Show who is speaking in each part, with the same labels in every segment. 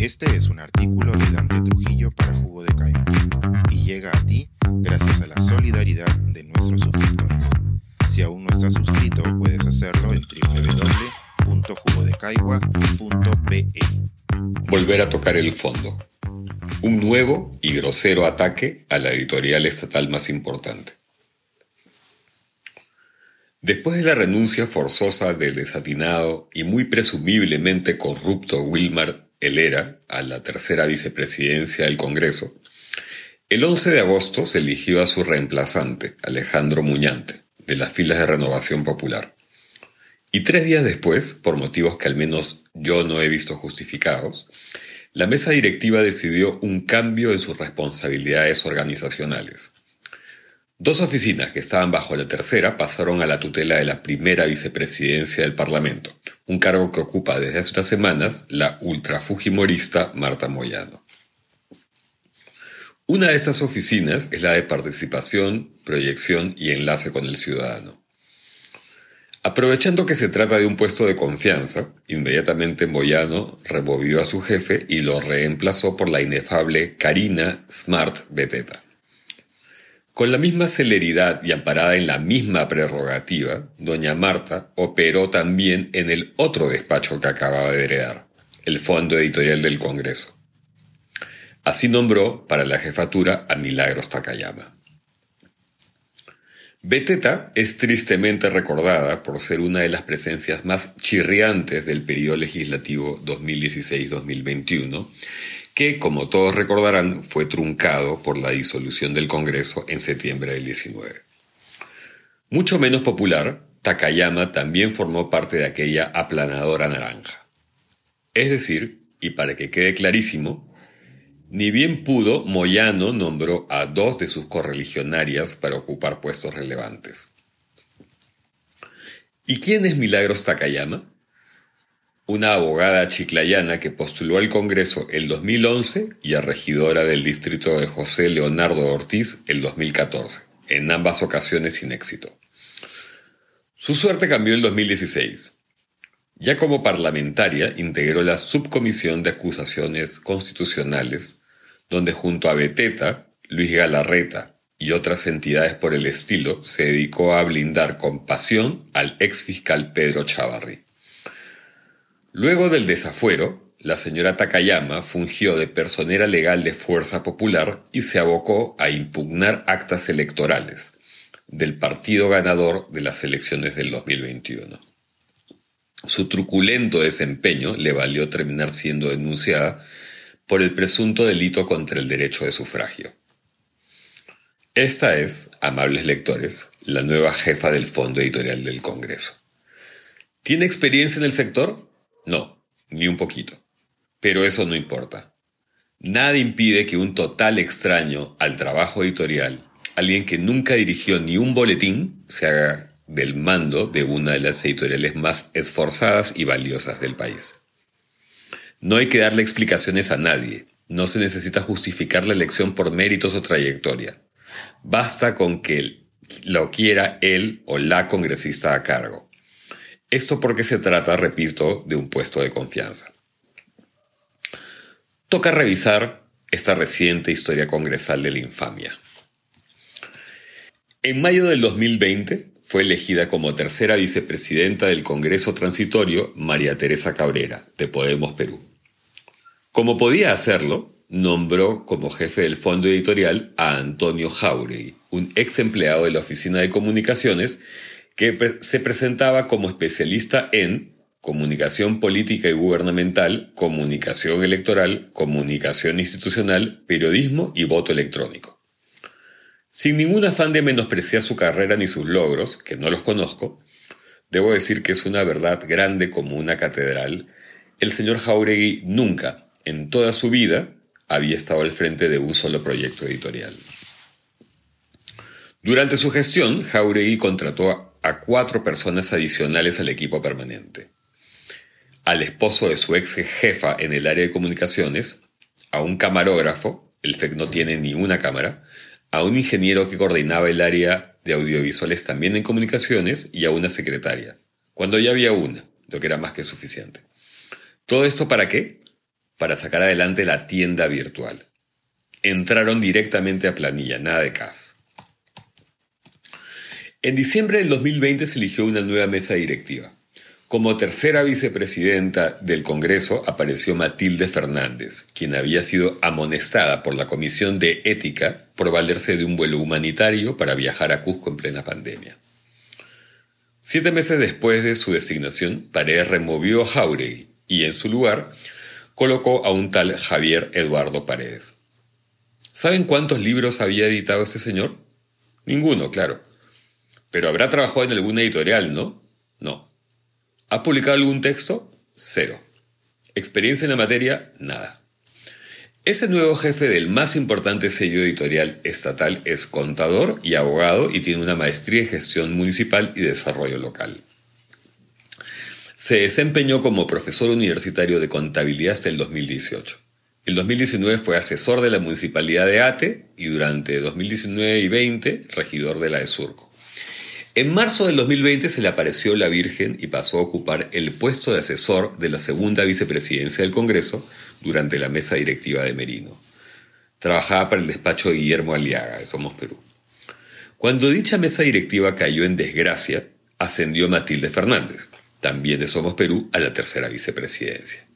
Speaker 1: Este es un artículo de Dante Trujillo para Jugo de Caigua y llega a ti gracias a la solidaridad de nuestros suscriptores. Si aún no estás suscrito, puedes hacerlo en www.jugodecaigua.pe.
Speaker 2: Volver a tocar el fondo. Un nuevo y grosero ataque a la editorial estatal más importante. Después de la renuncia forzosa del desatinado y muy presumiblemente corrupto Wilmar Helera a la tercera vicepresidencia del Congreso, el 11 de agosto se eligió a su reemplazante, Alejandro Muñante, de las filas de Renovación Popular. Y tres días después, por motivos que al menos yo no he visto justificados, la mesa directiva decidió un cambio en sus responsabilidades organizacionales Dos oficinas que estaban bajo la tercera pasaron a la tutela de la primera vicepresidencia del Parlamento, un cargo que ocupa desde hace unas semanas la ultrafujimorista Marta Moyano. Una de estas oficinas es la de participación, proyección y enlace con el ciudadano. Aprovechando que se trata de un puesto de confianza, inmediatamente Moyano removió a su jefe y lo reemplazó por la inefable Karina Smart Beteta. Con la misma celeridad y amparada en la misma prerrogativa, doña Marta operó también en el otro despacho que acababa de heredar, el Fondo Editorial del Congreso. Así nombró para la jefatura a Milagros Takayama. Beteta es tristemente recordada por ser una de las presencias más chirriantes del periodo legislativo 2016-2021 que, como todos recordarán, fue truncado por la disolución del Congreso en septiembre del 19. Mucho menos popular, Takayama también formó parte de aquella aplanadora naranja. Es decir, y para que quede clarísimo, ni bien pudo, Moyano nombró a dos de sus correligionarias para ocupar puestos relevantes. ¿Y quién es Milagros Takayama? Una abogada chiclayana que postuló al Congreso el 2011 y a regidora del distrito de José Leonardo Ortiz el 2014, en ambas ocasiones sin éxito. Su suerte cambió en 2016. Ya como parlamentaria integró la Subcomisión de Acusaciones Constitucionales, donde junto a Beteta, Luis Galarreta y otras entidades por el estilo se dedicó a blindar con pasión al ex fiscal Pedro Chavarri. Luego del desafuero, la señora Takayama fungió de personera legal de Fuerza Popular y se abocó a impugnar actas electorales del partido ganador de las elecciones del 2021. Su truculento desempeño le valió terminar siendo denunciada por el presunto delito contra el derecho de sufragio. Esta es, amables lectores, la nueva jefa del Fondo Editorial del Congreso. ¿Tiene experiencia en el sector? No, ni un poquito. Pero eso no importa. Nada impide que un total extraño al trabajo editorial, alguien que nunca dirigió ni un boletín, se haga del mando de una de las editoriales más esforzadas y valiosas del país. No hay que darle explicaciones a nadie, no se necesita justificar la elección por méritos o trayectoria. Basta con que lo quiera él o la congresista a cargo. Esto porque se trata, repito, de un puesto de confianza. Toca revisar esta reciente historia congresal de la infamia. En mayo del 2020 fue elegida como tercera vicepresidenta del Congreso Transitorio María Teresa Cabrera, de Podemos Perú. Como podía hacerlo, nombró como jefe del fondo editorial a Antonio Jauregui, un ex empleado de la Oficina de Comunicaciones que se presentaba como especialista en comunicación política y gubernamental, comunicación electoral, comunicación institucional, periodismo y voto electrónico. Sin ningún afán de menospreciar su carrera ni sus logros, que no los conozco, debo decir que es una verdad grande como una catedral, el señor Jauregui nunca, en toda su vida, había estado al frente de un solo proyecto editorial. Durante su gestión, Jauregui contrató a cuatro personas adicionales al equipo permanente. Al esposo de su ex jefa en el área de comunicaciones, a un camarógrafo, el FEC no tiene ni una cámara, a un ingeniero que coordinaba el área de audiovisuales también en comunicaciones y a una secretaria, cuando ya había una, lo que era más que suficiente. ¿Todo esto para qué? para sacar adelante la tienda virtual. Entraron directamente a planilla, nada de CAS. En diciembre del 2020 se eligió una nueva mesa directiva. Como tercera vicepresidenta del Congreso apareció Matilde Fernández, quien había sido amonestada por la Comisión de Ética por valerse de un vuelo humanitario para viajar a Cusco en plena pandemia. Siete meses después de su designación, Paredes removió a Jauregui y en su lugar colocó a un tal Javier Eduardo Paredes. ¿Saben cuántos libros había editado este señor? Ninguno, claro. Pero habrá trabajado en alguna editorial, ¿no? No. ¿Ha publicado algún texto? Cero. ¿Experiencia en la materia? Nada. Ese nuevo jefe del más importante sello editorial estatal es contador y abogado y tiene una maestría en gestión municipal y desarrollo local. Se desempeñó como profesor universitario de contabilidad hasta el 2018. El 2019 fue asesor de la municipalidad de Ate y durante 2019 y 20 regidor de la de Surco. En marzo del 2020 se le apareció la Virgen y pasó a ocupar el puesto de asesor de la segunda vicepresidencia del Congreso durante la mesa directiva de Merino. Trabajaba para el despacho de Guillermo Aliaga de Somos Perú. Cuando dicha mesa directiva cayó en desgracia, ascendió Matilde Fernández, también de Somos Perú, a la tercera vicepresidencia.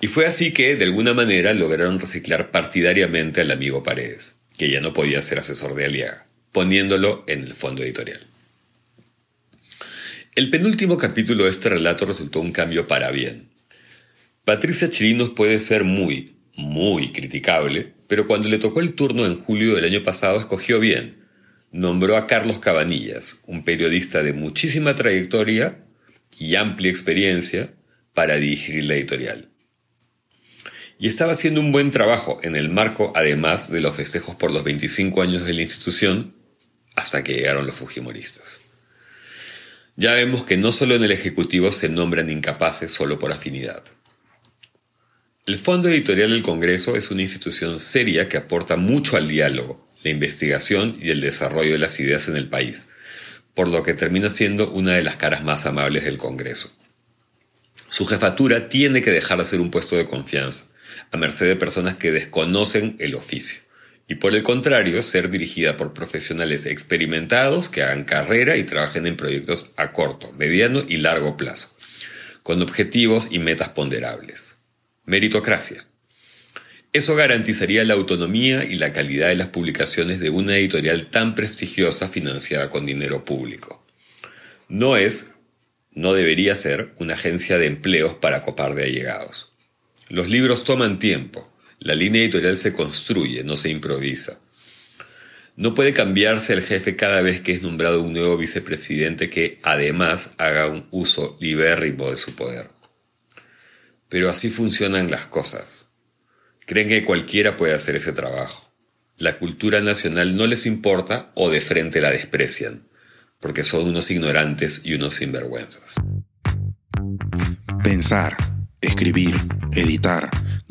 Speaker 2: Y fue así que, de alguna manera, lograron reciclar partidariamente al amigo Paredes, que ya no podía ser asesor de Aliaga, poniéndolo en el fondo editorial. El penúltimo capítulo de este relato resultó un cambio para bien. Patricia Chirinos puede ser muy, muy criticable, pero cuando le tocó el turno en julio del año pasado escogió bien. Nombró a Carlos Cabanillas, un periodista de muchísima trayectoria y amplia experiencia, para dirigir la editorial. Y estaba haciendo un buen trabajo en el marco, además, de los festejos por los 25 años de la institución, hasta que llegaron los fujimoristas. Ya vemos que no solo en el Ejecutivo se nombran incapaces solo por afinidad. El Fondo Editorial del Congreso es una institución seria que aporta mucho al diálogo, la investigación y el desarrollo de las ideas en el país, por lo que termina siendo una de las caras más amables del Congreso. Su jefatura tiene que dejar de ser un puesto de confianza, a merced de personas que desconocen el oficio y por el contrario ser dirigida por profesionales experimentados que hagan carrera y trabajen en proyectos a corto, mediano y largo plazo, con objetivos y metas ponderables. Meritocracia. Eso garantizaría la autonomía y la calidad de las publicaciones de una editorial tan prestigiosa financiada con dinero público. No es, no debería ser, una agencia de empleos para copar de allegados. Los libros toman tiempo, la línea editorial se construye, no se improvisa. No puede cambiarse el jefe cada vez que es nombrado un nuevo vicepresidente que además haga un uso libérrimo de su poder. Pero así funcionan las cosas. Creen que cualquiera puede hacer ese trabajo. La cultura nacional no les importa o de frente la desprecian, porque son unos ignorantes y unos sinvergüenzas.
Speaker 1: Pensar, escribir, editar